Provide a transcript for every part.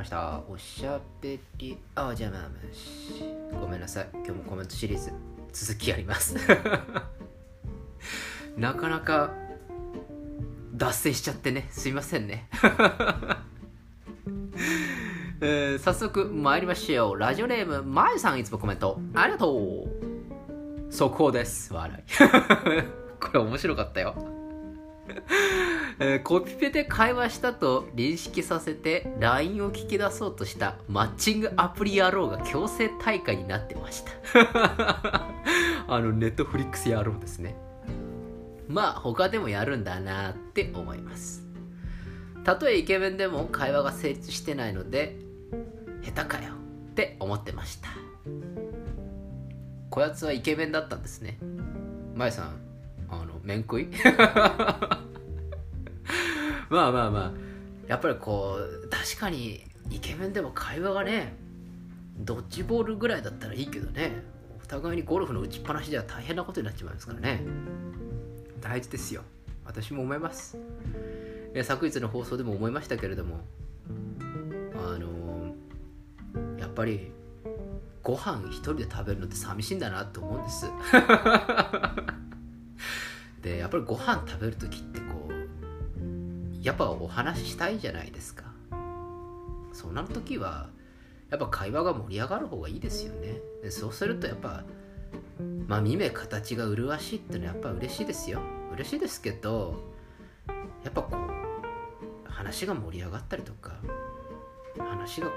ました。おしゃべり。あじゃあまあまあしごめんなさい。今日もコメントシリーズ続きやります。なかなか脱線しちゃってね。すいませんね。えー早速参りましょう。ラジオネームまゆさんいつもコメント。ありがとう。速報です。笑い。これ面白かったよ。えーコピペで会話したと認識させて LINE を聞き出そうとしたマッチングアプリ野郎が強制大会になってました。あのネットフリックス野郎ですね。まあ他でもやるんだなって思います。たとえイケメンでも会話が成立してないので下手かよって思ってました。こやつはイケメンだったんですね。まゆさんあの面食い？まあまあまあ。やっぱりこう確かにイケメンでも会話がねドッジボールぐらいだったらいいけどね。お互いにゴルフの打ちっぱなしでは大変なことになっちまいますからね。大事ですよ。私も思います。え昨日の放送でも思いましたけれどもあのやっぱりご飯一人で食べるのって寂しいんだなって思うんです でやっぱりご飯食べる時ってこうやっぱお話ししたいじゃないですか。そんな時はやっぱ会話が盛り上がる方がいいですよね。でそうするとやっぱまあ見目形が麗しいってのはやっぱ嬉しいですよ。嬉しいですけどやっぱこう話が盛り上がったりとか話がこ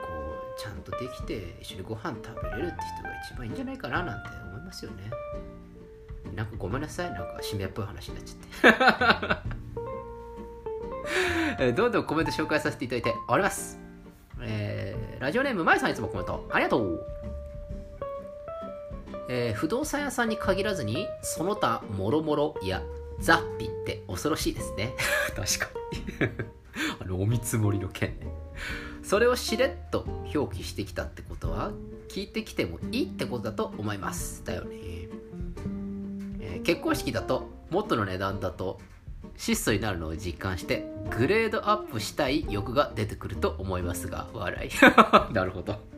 うちゃんとできて一緒にご飯食べれるって人が一番いいんじゃないかななんて思いますよね。なんかごめんなさいなんか締めっぽい話になっちゃって えーどんどんコメント紹介させていただいております。えーラジオネームまゆさんいつもコメントありがとう。えー不動産屋さんに限らずにその他もろもろやザッピって恐ろしいですね。確かに。あのお見積もりの件ね。それをしれっと表記してきたってことは聞いてきてもいいってことだと思います。だよね。結婚式だと元の値段だと質素になるのを実感してグレードアップしたい欲が出てくると思いますが笑い。なるほど。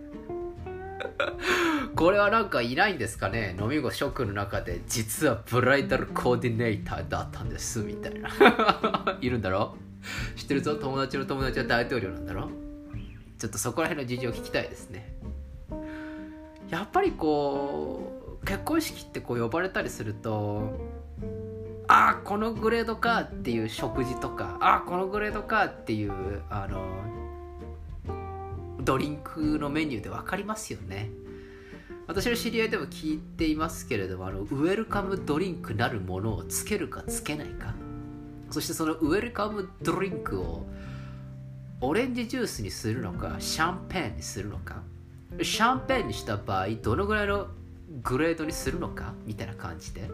これはなんかいないんですかね？飲み子諸君の中で実はブライダルコーディネーターだったんですみたいな。いるんだろ？知ってるぞ？友達の友達は大統領なんだろ？ちょっとそこら辺の事情を聞きたいですね。やっぱりこう結婚式ってこう呼ばれたりするとああこのグレードかっていう食事とかああこのグレードかっていうあのドリンクのメニューで分かりますよね。私の知り合いでも聞いていますけれどもあのウェルカムドリンクなるものをつけるかつけないか。そしてそのウェルカムドリンクをオレンジジュースにするのかシャンペーンにするのか。シャンペーンにした場合どのぐらいのグレードにするのか？みたいな感じで。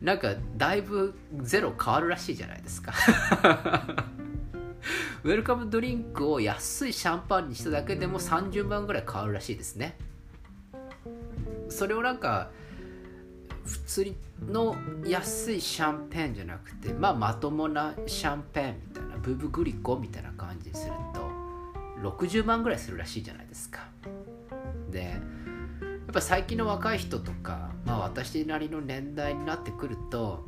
なんかだいぶゼロ変わるらしいじゃないですか。ウェルカムドリンクを安いシャンパンにしただけでも30万ぐらい変わるらしいですね。それをなんか普通の安いシャンペンじゃなくてまあまともなシャンペンみたいなブブグリコみたいな感じにすると60万ぐらいするらしいじゃないですか。でっぱ最近の若い人とか、まあ、私なりの年代になってくると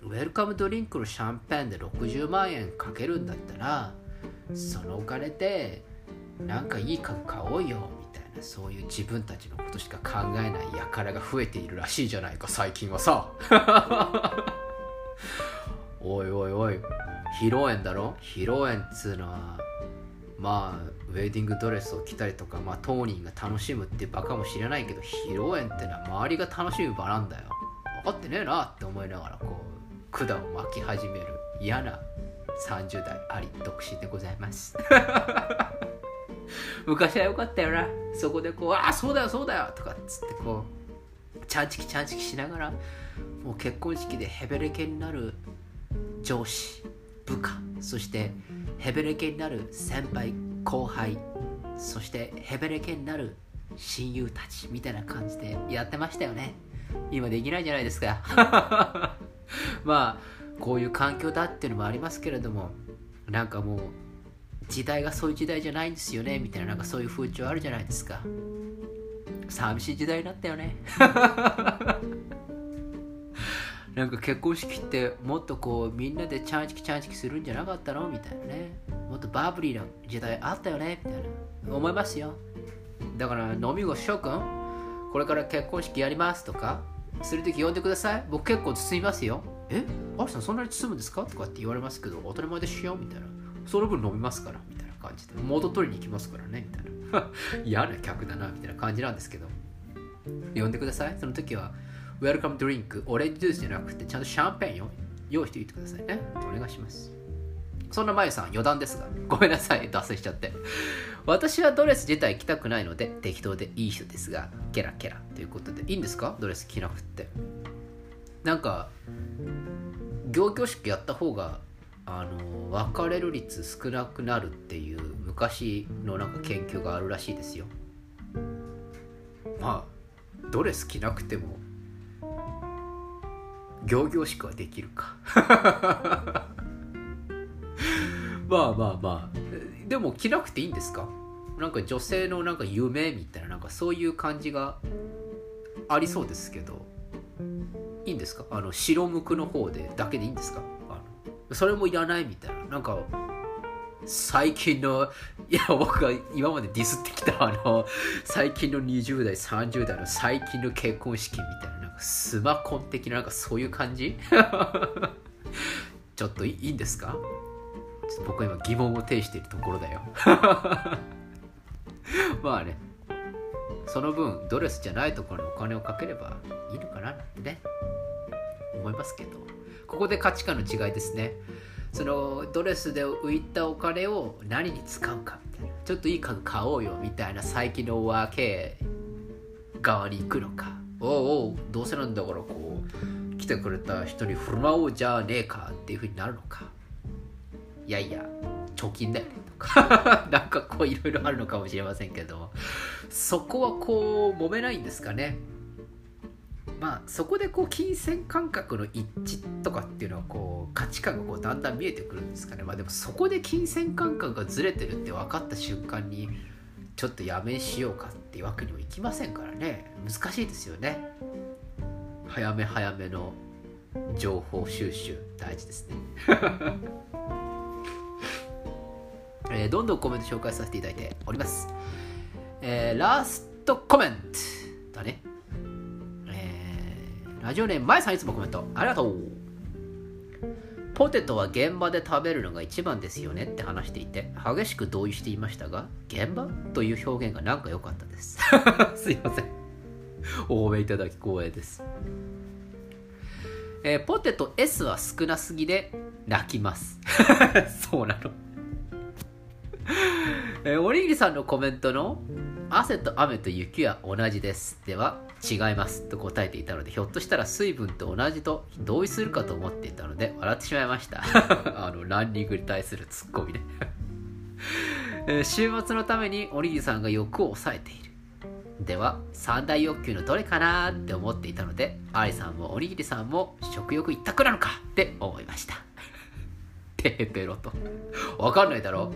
ウェルカムドリンクのシャンペンで60万円かけるんだったらそのお金でなんかいい家具買おうよみたいなそういう自分たちのことしか考えない輩が増えているらしいじゃないか最近はさ。おいおいおい披露宴だろ？披露宴っつうのはまあウェディングドレスを着たりとか、まあ、当人が楽しむって場かもしれないけど披露宴ってのは周りが楽しむ場なんだよ。分かってねえなって思いながらこう管を巻き始める嫌な30代あり独身でございます。昔は良かったよな。そこでこう「ああそうだよそうだよ」とかっつってこうチャンチキチャンチキしながらもう結婚式でヘベレケになる上司部下そしてヘベレケになる先輩後輩そしてヘベレケになる親友たちみたいな感じでやってましたよね。今できないじゃないですか。まあこういう環境だっていうのもありますけれどもなんかもう時代がそういう時代じゃないんですよねみたいななんかそういう風潮あるじゃないですか。寂しい時代だったよね。なんか結婚式ってもっとこうみんなでチャンチキチャンチキするんじゃなかったのみたいなね。もっとバブリーな時代あったよねみたいな思いますよ。だから飲み子諸君これから結婚式やりますとかするとき呼んでください。僕結構包みますよえ？アリさんそんなに包むんですか？とかって言われますけど当たり前でしよみたいなその分飲みますからみたいな感じで元取りに行きますからねみたいな。嫌な客だなみたいな感じなんですけど。呼んでください。その時はウェルカムドリンクオレンジジュースじゃなくてちゃんとシャンペーンを用意しておいてください。ねお願いします。そんなまゆさん余談ですが。ごめんなさい。脱線しちゃって。私はドレス自体着たくないので適当でいい人ですが。ケラケラ。ということでいいんですか？ドレス着なくって。なんか行々しくやった方があの別れる率少なくなるっていう昔のなんか研究があるらしいですよ。まあドレス着なくても行々しくはできるか。まあまあまあ。でも着なくていいんですか？なんか女性のなんか夢みたいななんかそういう感じがありそうですけど。いいんですか？あの白無垢の方でだけでいいんですか？あのそれもいらないみたいな。なんか最近のいや僕が今までディスってきたあの最近の20代30代の最近の結婚式みたいな。スマコン的ななんかそういう感じ？ちょっといいんですか？僕は今疑問を呈しているところだよ。まあね。その分ドレスじゃないところにお金をかければいいのかなってね。思いますけど。ここで価値観の違いですね。そのドレスで浮いたお金を何に使うかみたいな。ちょっといい家具買おうよみたいな最近の和系側に行くのか。おうおうどうせなんだからこう来てくれた人に振る舞おうじゃねえかっていうふうになるのか。いやいや貯金だよねとか。なんかこういろいろあるのかもしれませんけど。そこはこう揉めないんですかね。まあそこでこう金銭感覚の一致とかっていうのはこう価値観がこうだんだん見えてくるんですかね。まあでもそこで金銭感覚がずれてるって分かった瞬間にちょっとやめしようかっていうわけにもいきませんからね難しいですよね早め早めの情報収集大事ですね えー、どんどんコメント紹介させていただいております。えー、ラストコメントだね。えー、ラジオネーム、まえさんいつもコメントありがとう。ポテトは現場で食べるのが一番ですよねって話していて、激しく同意していましたが、現場？という表現がなんか良かったです。すいません。お褒めいただき光栄です。えー、ポテト S は少なすぎで泣きます。そうなの。えー、おにぎりさんのコメントの汗と雨と雪は同じです。では違いますと答えていたのでひょっとしたら水分と同じと同意するかと思っていたので笑ってしまいました。あのランニングに対するツッコミね。えー、週末のためにおにぎりさんが欲を抑えている。では三大欲求のどれかなって思っていたのでアリさんもおにぎりさんも食欲一択なのか？って思いました。テーペロと。わかんないだろ？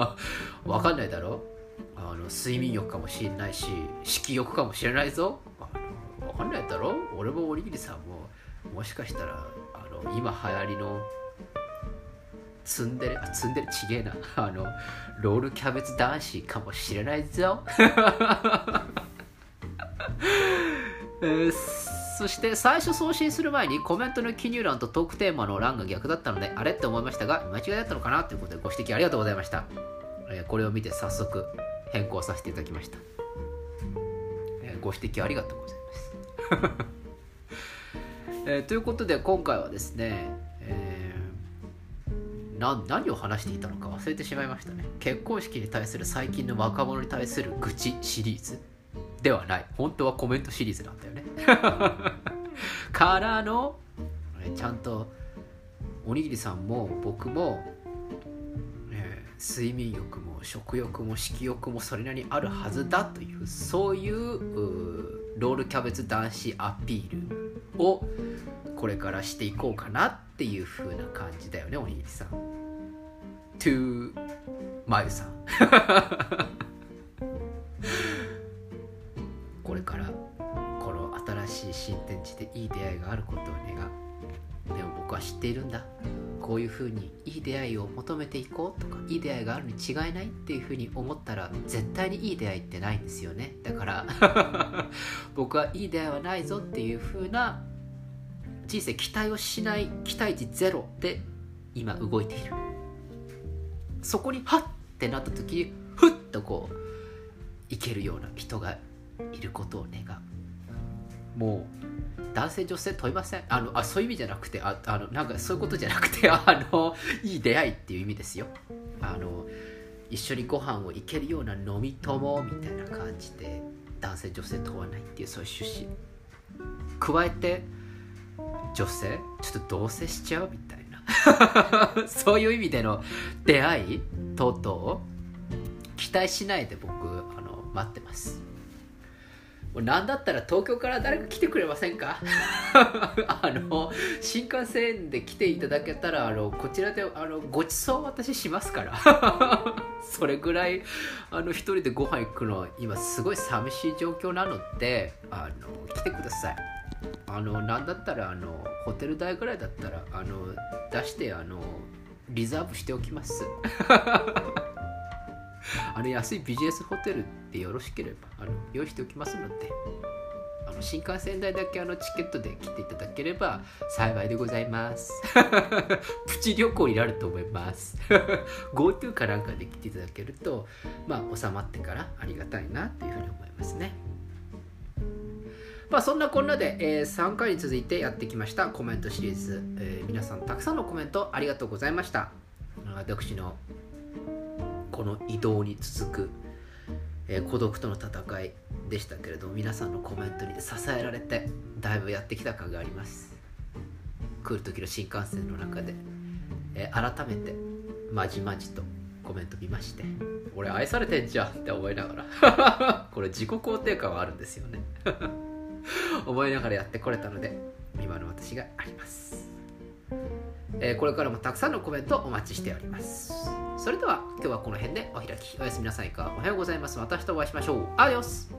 わかんないだろ？あの睡眠欲かもしれないし、色欲かもしれないぞ。わかんないだろ？俺もおにぎりさんも、もしかしたら、あの、今流行りの、積んでる、積んでるちげえな。あの、ロールキャベツ男子かもしれないぞ。えそして最初送信する前にコメントの記入欄とトークテーマの欄が逆だったのであれ？って思いましたが間違いだったのかな？ということでご指摘ありがとうございました、え、これを見て早速変更させていただきました、えー、ご指摘ありがとうございます、えー、ということで今回はですね、えな何を話していたのか忘れてしまいましたね。結婚式に対する最近の若者に対する愚痴シリーズではない。本当はコメントシリーズなんだよね。からのちゃんとおにぎりさんも僕も、えー、睡眠欲も食欲も色欲もそれなりにあるはずだというそういうロールキャベツ男子アピールをこれからしていこうかなっていう風な感じだよねおにぎりさん。to まゆさん。これからこの新しい新天地でいい出会いがあることを願う。でも僕は知っているんだ。こういうふうにいい出会いを求めていこうとかいい出会いがあるに違いないっていうふうに思ったら絶対にいい出会いってないんですよね。だから 僕はいい出会いはないぞっていうふうな人生期待をしない期待値ゼロで今動いている。そこにハッってなった時にふっとこういけるような人がいることを願う。もう男性女性問いません。あのあそういう意味じゃなくてああのなんかそういうことじゃなくて あのいい出会いっていう意味ですよ。あの一緒にご飯を行けるような飲み友みたいな感じで男性女性問わないっていうそういう趣旨。加えて女性ちょっと同棲しちゃうみたいな。そういう意味での出会い等々期待しないで僕あの待ってます。なんだったら東京から誰か来てくれませんか？あの新幹線で来ていただけたらあのこちらであのごちそう私しますから。それぐらいあの一人でご飯行くのは今すごい寂しい状況なのであの来てください。あのなんだったらあのホテル代ぐらいだったらあの出してあのリザーブしておきます。あの安いビジネスホテルでよろしければあの用意しておきますのであの新幹線代だけあのチケットで来ていただければ幸いでございます。プチ旅行になると思います。GoTo かなんかで来ていただけるとまあ収まってからありがたいなっていうふうに思いますね。まあそんなこんなで、えー、3回に続いてやってきましたコメントシリーズ、えー、皆さんたくさんのコメントありがとうございました。私のこの移動に続く、えー、孤独との戦いでしたけれども皆さんのコメントに支えられてだいぶやってきた感があります。来る時の新幹線の中で、えー、改めてまじまじとコメント見まして俺愛されてんじゃんって思いながら これ自己肯定感はあるんですよね。思いながらやってこれたので今の私があります。えー、これからもたくさんのコメントお待ちしております。それでは今日はこの辺でお開き。おやすみなさいか。おはようございます。また明日お会いしましょう。アディオス。